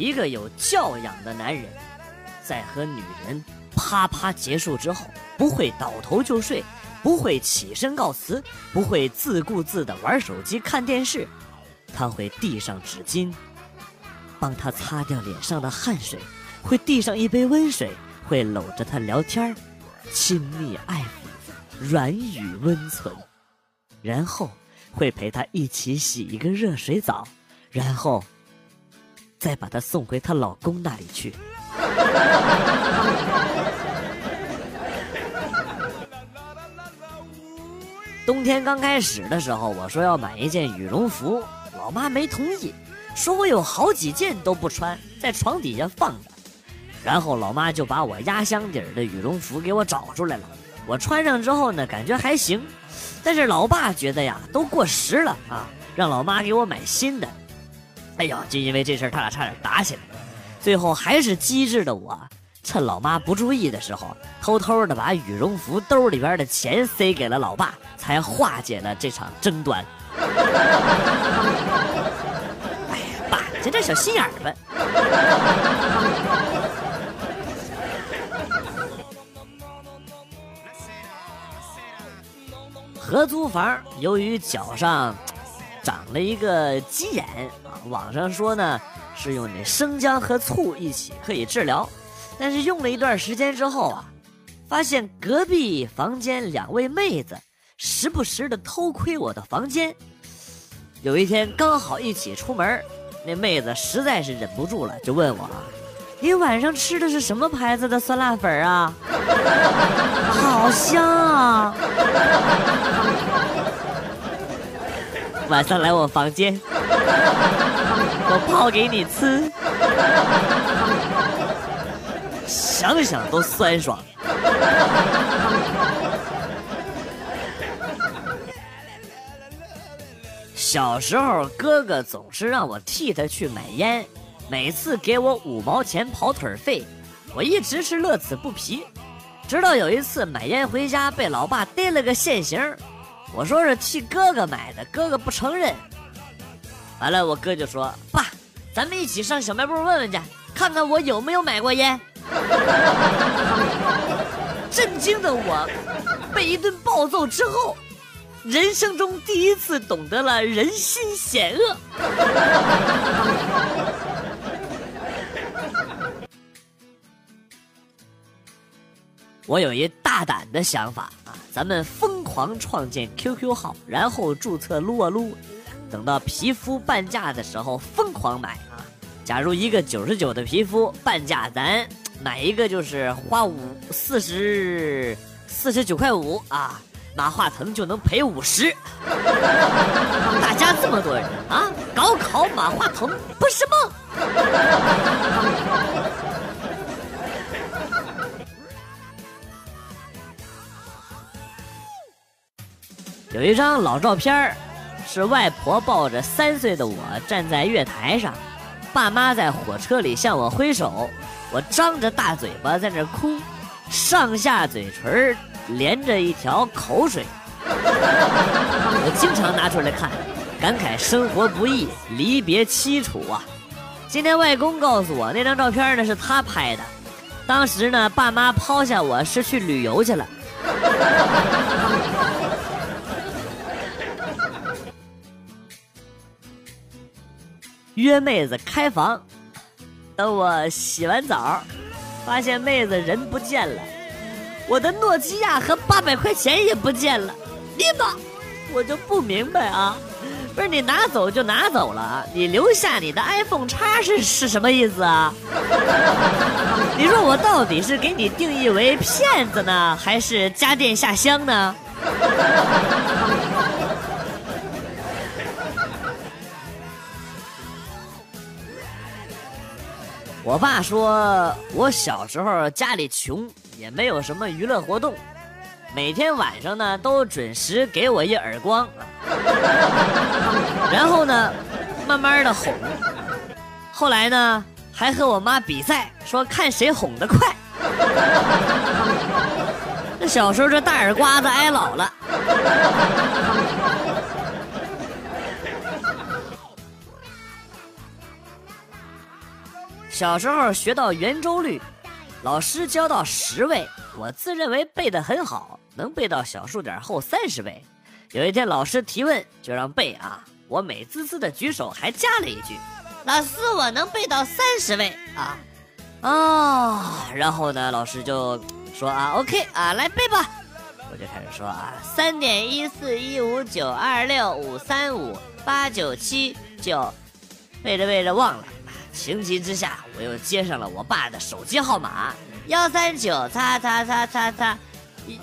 一个有教养的男人，在和女人啪啪结束之后，不会倒头就睡，不会起身告辞，不会自顾自的玩手机看电视，他会递上纸巾，帮他擦掉脸上的汗水，会递上一杯温水，会搂着他聊天亲密爱抚，软语温存，然后会陪他一起洗一个热水澡，然后。再把她送回她老公那里去。冬天刚开始的时候，我说要买一件羽绒服，老妈没同意，说我有好几件都不穿，在床底下放着。然后老妈就把我压箱底儿的羽绒服给我找出来了。我穿上之后呢，感觉还行，但是老爸觉得呀，都过时了啊，让老妈给我买新的。哎呦，就因为这事儿，他俩差点打起来。最后还是机智的我，趁老妈不注意的时候，偷偷的把羽绒服兜里边的钱塞给了老爸，才化解了这场争端。哎呀，爸，这点小心眼儿吧。合租房，由于脚上。长了一个鸡眼啊！网上说呢是用那生姜和醋一起可以治疗，但是用了一段时间之后啊，发现隔壁房间两位妹子时不时的偷窥我的房间。有一天刚好一起出门，那妹子实在是忍不住了，就问我：“你晚上吃的是什么牌子的酸辣粉啊？好香啊！”晚上来我房间，我泡给你吃，想想都酸爽。小时候，哥哥总是让我替他去买烟，每次给我五毛钱跑腿费，我一直是乐此不疲。直到有一次买烟回家，被老爸逮了个现行。我说是替哥哥买的，哥哥不承认。完了，我哥就说：“爸，咱们一起上小卖部问问去，看看我有没有买过烟。” 震惊的我，被一顿暴揍之后，人生中第一次懂得了人心险恶。我有一大胆的想法啊，咱们疯狂创建 QQ 号，然后注册撸啊撸，等到皮肤半价的时候疯狂买啊。假如一个九十九的皮肤半价，咱买一个就是花五四十四十九块五啊，马化腾就能赔五十。大家这么多人啊，高考马化腾不是梦。有一张老照片是外婆抱着三岁的我站在月台上，爸妈在火车里向我挥手，我张着大嘴巴在那哭，上下嘴唇连着一条口水。我经常拿出来看，感慨生活不易，离别凄楚啊。今天外公告诉我，那张照片呢是他拍的，当时呢爸妈抛下我是去旅游去了。约妹子开房，等我洗完澡，发现妹子人不见了，我的诺基亚和八百块钱也不见了。你妈，我就不明白啊，不是你拿走就拿走了，你留下你的 iPhone 叉是是什么意思啊？你说我到底是给你定义为骗子呢，还是家电下乡呢？我爸说，我小时候家里穷，也没有什么娱乐活动，每天晚上呢都准时给我一耳光，然后呢，慢慢的哄，后来呢还和我妈比赛，说看谁哄得快。那小时候这大耳刮子挨老了。小时候学到圆周率，老师教到十位，我自认为背得很好，能背到小数点后三十位。有一天老师提问，就让背啊，我美滋滋的举手，还加了一句：“老师，我能背到三十位啊。”哦，然后呢，老师就说啊，OK 啊，来背吧。我就开始说啊，三点一四一五九二六五三五八九七九，背着背着忘了，情急之下我又接上了我爸的手机号码幺三九叉叉叉叉叉，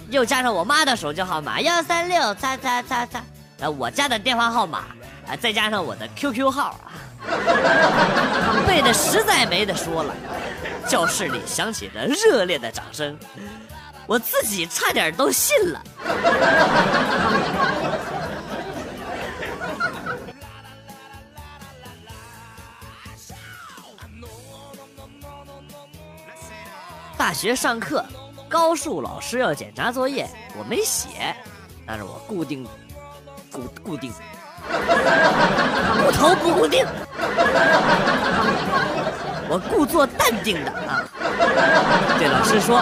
又加上我妈的手机号码幺三六叉叉叉叉，然后我家的电话号码啊，再加上我的 QQ 号啊，背的实在没得说了。教室里响起了热烈的掌声，我自己差点都信了。大学上课，高数老师要检查作业，我没写，但是我固定，固固定，不头不固定。我故作淡定的啊，对老师说：“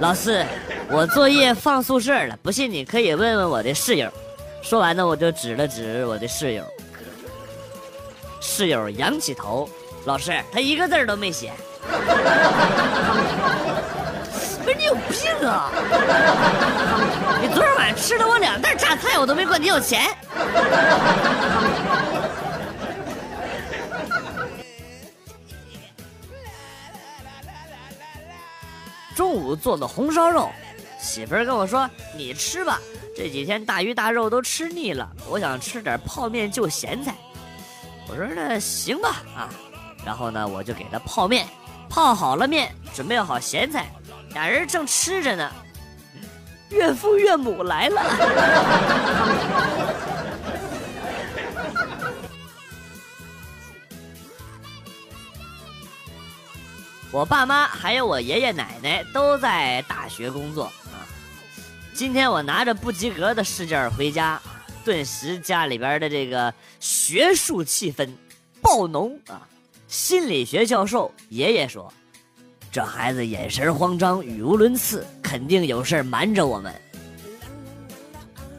老师，我作业放宿舍了，不信你可以问问我的室友。”说完呢，我就指了指我的室友。室友仰起头：“老师，他一个字都没写。”有病啊！你昨天晚上吃了我两袋榨菜，我都没管你要钱。中午做的红烧肉，媳妇儿跟我说：“你吃吧，这几天大鱼大肉都吃腻了，我想吃点泡面就咸菜。”我说：“那行吧，啊。”然后呢，我就给他泡面，泡好了面，准备好咸菜，俩人正吃着呢，岳父岳母来了。我爸妈还有我爷爷奶奶都在大学工作啊。今天我拿着不及格的试卷回家，顿时家里边的这个学术气氛爆浓啊。心理学教授爷爷说：“这孩子眼神慌张，语无伦次，肯定有事瞒着我们。”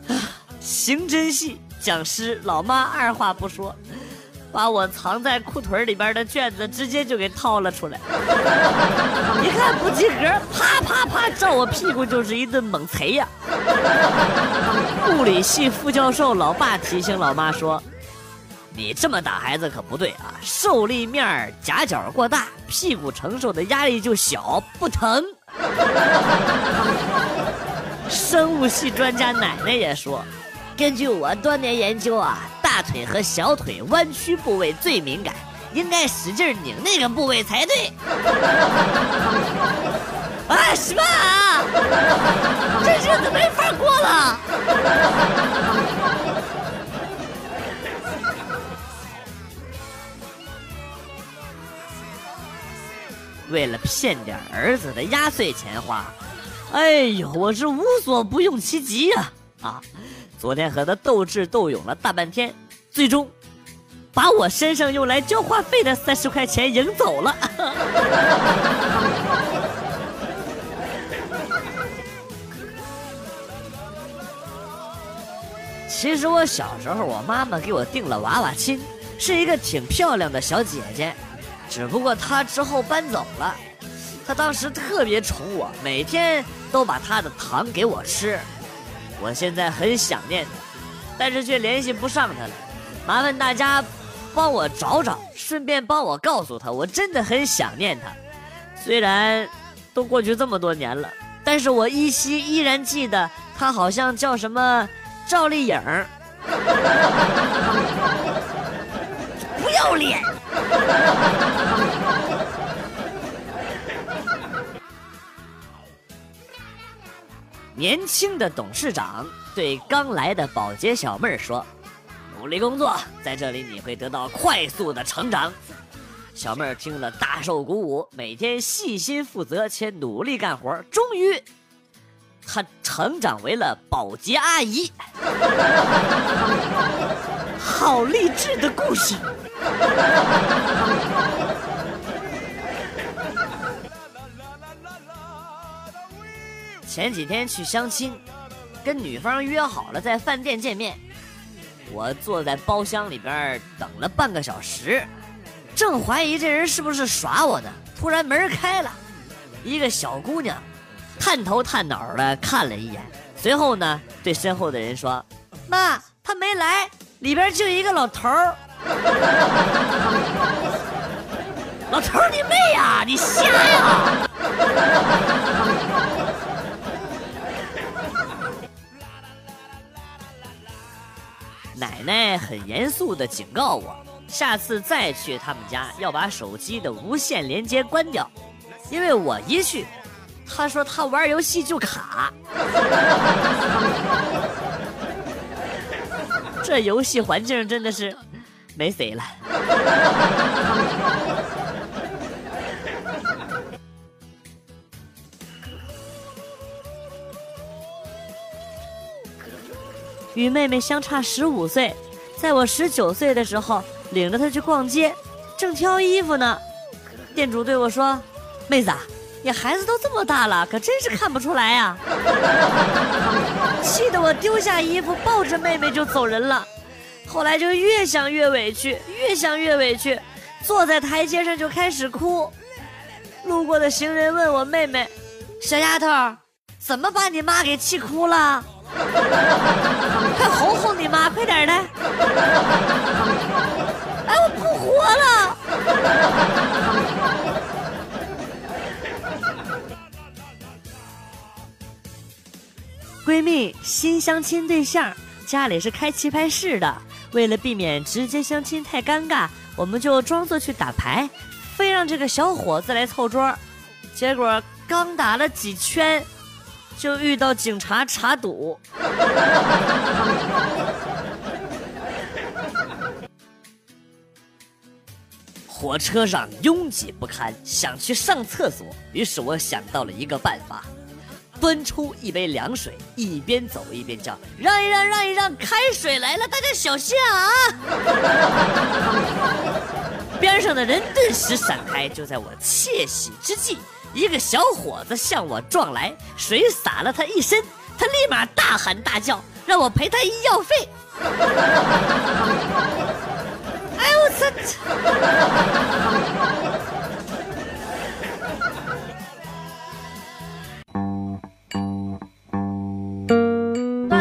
啊，刑侦系讲师老妈二话不说。把我藏在裤腿里边的卷子直接就给掏了出来，一看不及格，啪啪啪照我屁股就是一顿猛捶呀！物理系副教授老爸提醒老妈说：“你这么打孩子可不对啊，受力面夹角过大，屁股承受的压力就小，不疼。”生物系专家奶奶也说：“根据我多年研究啊。”大腿和小腿弯曲部位最敏感，应该使劲拧那个部位才对。啊什么啊？这日子没法过了。为了骗点儿子的压岁钱花，哎呦，我是无所不用其极呀！啊。昨天和他斗智斗勇了大半天，最终把我身上用来交话费的三十块钱赢走了。其实我小时候，我妈妈给我订了娃娃亲，是一个挺漂亮的小姐姐，只不过他之后搬走了。他当时特别宠我，每天都把他的糖给我吃。我现在很想念他，但是却联系不上他了。麻烦大家帮我找找，顺便帮我告诉他，我真的很想念他。虽然都过去这么多年了，但是我依稀依然记得他好像叫什么赵丽颖。不要脸！年轻的董事长对刚来的保洁小妹儿说：“努力工作，在这里你会得到快速的成长。”小妹儿听了大受鼓舞，每天细心负责且努力干活，终于，她成长为了保洁阿姨。好励志的故事！前几天去相亲跟女方约好了在饭店见面我坐在包厢里边等了半个小时正怀疑这人是不是耍我呢？突然门开了一个小姑娘探头探脑的看了一眼随后呢对身后的人说妈他没来里边就一个老头儿。老头儿，你妹呀！你瞎呀！奶奶很严肃的警告我，下次再去他们家要把手机的无线连接关掉，因为我一去，他说他玩游戏就卡。这游戏环境真的是没谁了。与妹妹相差十五岁，在我十九岁的时候，领着她去逛街，正挑衣服呢，店主对我说：“妹子，你孩子都这么大了，可真是看不出来呀！” 气得我丢下衣服，抱着妹妹就走人了。后来就越想越委屈，越想越委屈，坐在台阶上就开始哭。路过的行人问我妹妹：“小丫头，怎么把你妈给气哭了？”快哄哄你妈，快点的！哎，我不活了！闺蜜新相亲对象，家里是开棋牌室的。为了避免直接相亲太尴尬，我们就装作去打牌，非让这个小伙子来凑桌。结果刚打了几圈。就遇到警察查赌，火车上拥挤不堪，想去上厕所，于是我想到了一个办法，端出一杯凉水，一边走一边叫：“让一让，让一让，开水来了，大家小心啊！” 边上的人顿时闪开，就在我窃喜之际。一个小伙子向我撞来，水洒了他一身，他立马大喊大叫，让我赔他医药费。哎我操！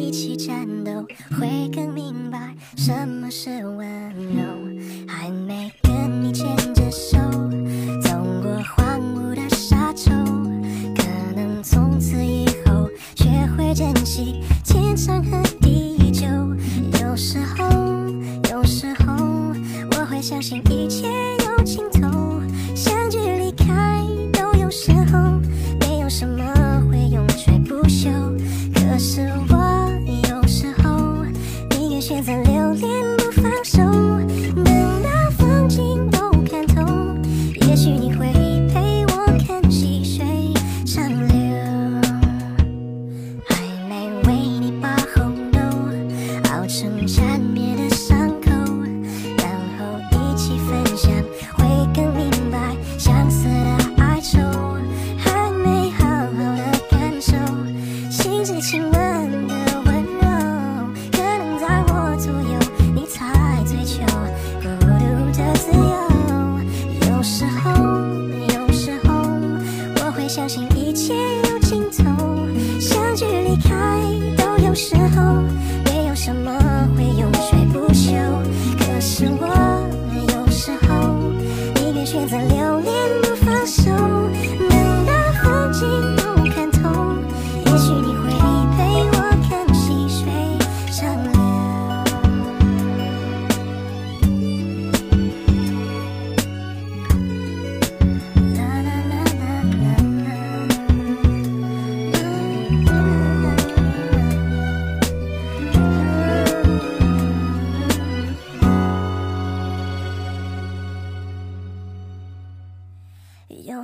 一起战斗，会更明白什么是温柔。还没跟你牵着手，走过荒芜的沙丘，可能从此以后学会珍惜天长和地久。有时候，有时候，我会相信宁愿选择